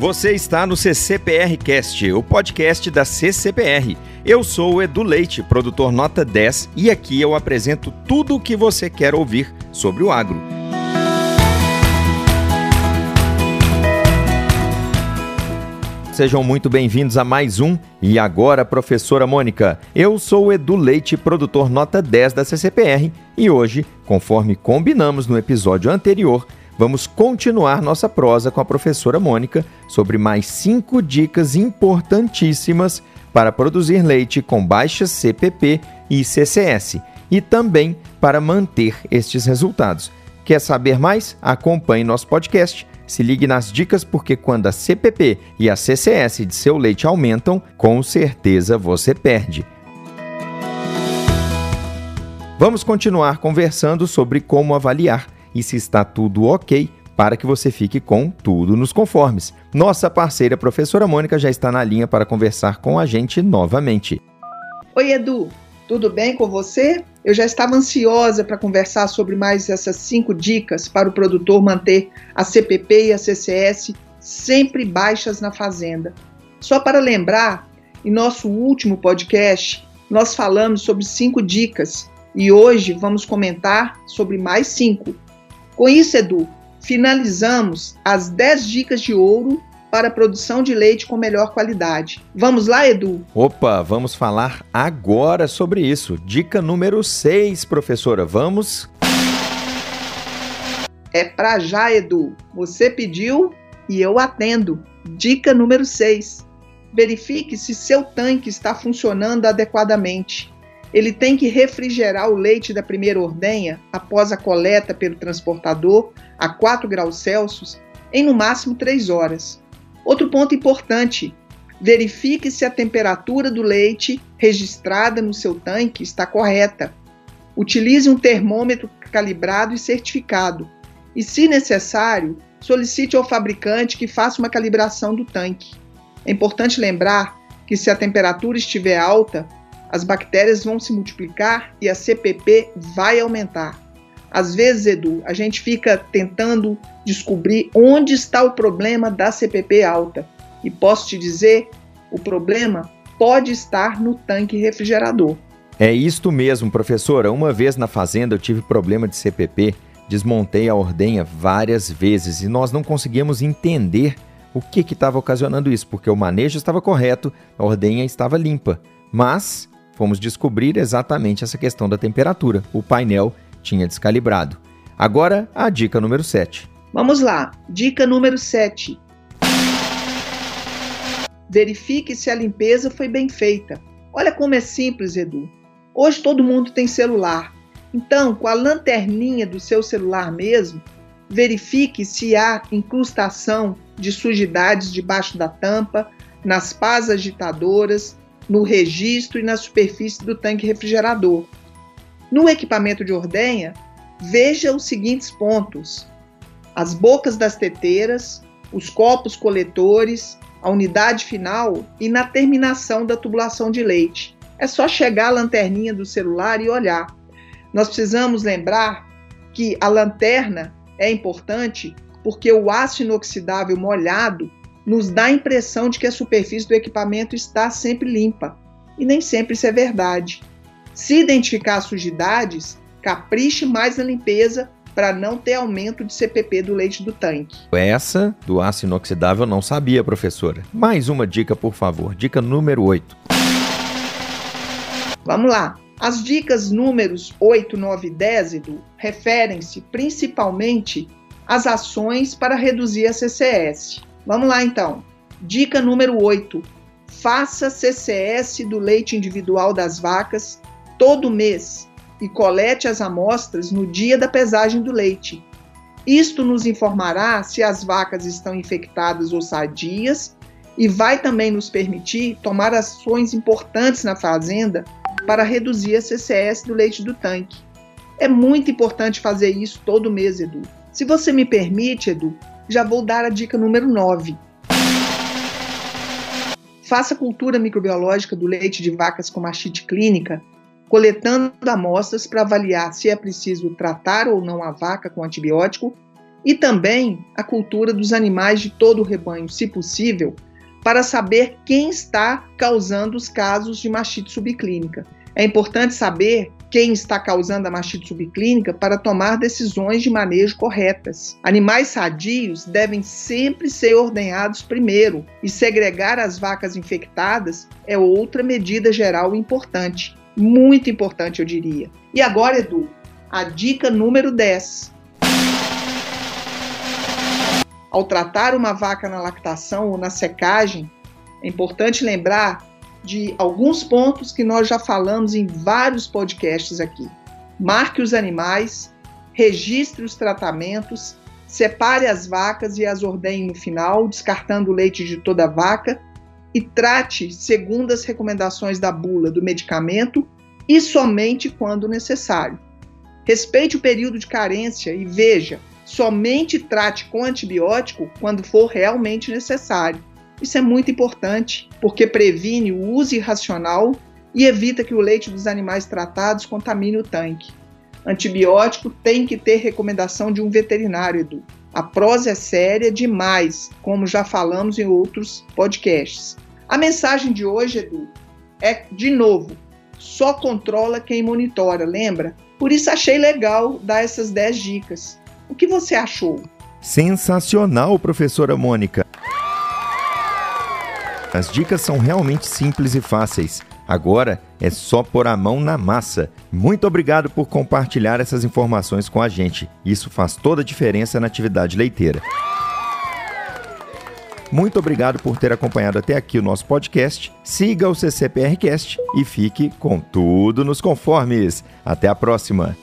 Você está no CCPR Cast, o podcast da CCPR. Eu sou o Edu Leite, produtor nota 10, e aqui eu apresento tudo o que você quer ouvir sobre o agro. Sejam muito bem-vindos a mais um E Agora, Professora Mônica. Eu sou o Edu Leite, produtor nota 10 da CCPR, e hoje, conforme combinamos no episódio anterior, vamos continuar nossa prosa com a professora Mônica sobre mais cinco dicas importantíssimas para produzir leite com baixas CPP e CCS e também para manter estes resultados. Quer saber mais? Acompanhe nosso podcast. Se ligue nas dicas porque quando a CPP e a CCS de seu leite aumentam, com certeza você perde. Vamos continuar conversando sobre como avaliar e se está tudo ok para que você fique com tudo nos conformes. Nossa parceira professora Mônica já está na linha para conversar com a gente novamente. Oi, Edu, tudo bem com você? Eu já estava ansiosa para conversar sobre mais essas cinco dicas para o produtor manter a CPP e a CCS sempre baixas na fazenda. Só para lembrar, em nosso último podcast, nós falamos sobre cinco dicas e hoje vamos comentar sobre mais cinco. Com isso, Edu, finalizamos as 10 dicas de ouro para a produção de leite com melhor qualidade. Vamos lá, Edu? Opa, vamos falar agora sobre isso. Dica número 6, professora. Vamos? É para já, Edu. Você pediu e eu atendo. Dica número 6. Verifique se seu tanque está funcionando adequadamente ele tem que refrigerar o leite da primeira ordenha após a coleta pelo transportador a 4 graus Celsius em no máximo 3 horas. Outro ponto importante: verifique se a temperatura do leite registrada no seu tanque está correta. Utilize um termômetro calibrado e certificado. E, se necessário, solicite ao fabricante que faça uma calibração do tanque. É importante lembrar que, se a temperatura estiver alta, as bactérias vão se multiplicar e a CPP vai aumentar. Às vezes, Edu, a gente fica tentando descobrir onde está o problema da CPP alta. E posso te dizer, o problema pode estar no tanque refrigerador. É isto mesmo, professora. Uma vez na fazenda eu tive problema de CPP, desmontei a ordenha várias vezes e nós não conseguíamos entender o que estava ocasionando isso, porque o manejo estava correto, a ordenha estava limpa. Mas fomos descobrir exatamente essa questão da temperatura. O painel tinha descalibrado. Agora, a dica número 7. Vamos lá. Dica número 7. Verifique se a limpeza foi bem feita. Olha como é simples, Edu. Hoje todo mundo tem celular. Então, com a lanterninha do seu celular mesmo, verifique se há incrustação de sujidades debaixo da tampa, nas pás agitadoras, no registro e na superfície do tanque refrigerador. No equipamento de ordenha, veja os seguintes pontos: as bocas das teteiras, os copos coletores, a unidade final e na terminação da tubulação de leite. É só chegar a lanterninha do celular e olhar. Nós precisamos lembrar que a lanterna é importante porque o aço inoxidável molhado nos dá a impressão de que a superfície do equipamento está sempre limpa. E nem sempre isso é verdade. Se identificar sujidades, capriche mais na limpeza para não ter aumento de CPP do leite do tanque. Essa do aço inoxidável eu não sabia, professora. Mais uma dica, por favor. Dica número 8. Vamos lá. As dicas números 8, 9 e 10, Edu, referem-se principalmente às ações para reduzir a CCS. Vamos lá então. Dica número 8. Faça CCS do leite individual das vacas todo mês e colete as amostras no dia da pesagem do leite. Isto nos informará se as vacas estão infectadas ou sadias e vai também nos permitir tomar ações importantes na fazenda para reduzir a CCS do leite do tanque. É muito importante fazer isso todo mês, Edu. Se você me permite, Edu, já vou dar a dica número 9. Faça cultura microbiológica do leite de vacas com mastite clínica, coletando amostras para avaliar se é preciso tratar ou não a vaca com antibiótico e também a cultura dos animais de todo o rebanho, se possível, para saber quem está causando os casos de mastite subclínica. É importante saber quem está causando a mastite subclínica para tomar decisões de manejo corretas. Animais sadios devem sempre ser ordenhados primeiro e segregar as vacas infectadas é outra medida geral importante, muito importante, eu diria. E agora, Edu, a dica número 10. Ao tratar uma vaca na lactação ou na secagem, é importante lembrar de alguns pontos que nós já falamos em vários podcasts aqui. Marque os animais, registre os tratamentos, separe as vacas e as ordenhe no final, descartando o leite de toda vaca e trate segundo as recomendações da bula do medicamento e somente quando necessário. Respeite o período de carência e veja, somente trate com antibiótico quando for realmente necessário. Isso é muito importante, porque previne o uso irracional e evita que o leite dos animais tratados contamine o tanque. Antibiótico tem que ter recomendação de um veterinário, Edu. A prosa é séria demais, como já falamos em outros podcasts. A mensagem de hoje, Edu, é de novo: só controla quem monitora, lembra? Por isso achei legal dar essas 10 dicas. O que você achou? Sensacional, professora Mônica. As dicas são realmente simples e fáceis. Agora é só pôr a mão na massa. Muito obrigado por compartilhar essas informações com a gente. Isso faz toda a diferença na atividade leiteira. Muito obrigado por ter acompanhado até aqui o nosso podcast. Siga o CCPRcast e fique com tudo nos conformes. Até a próxima.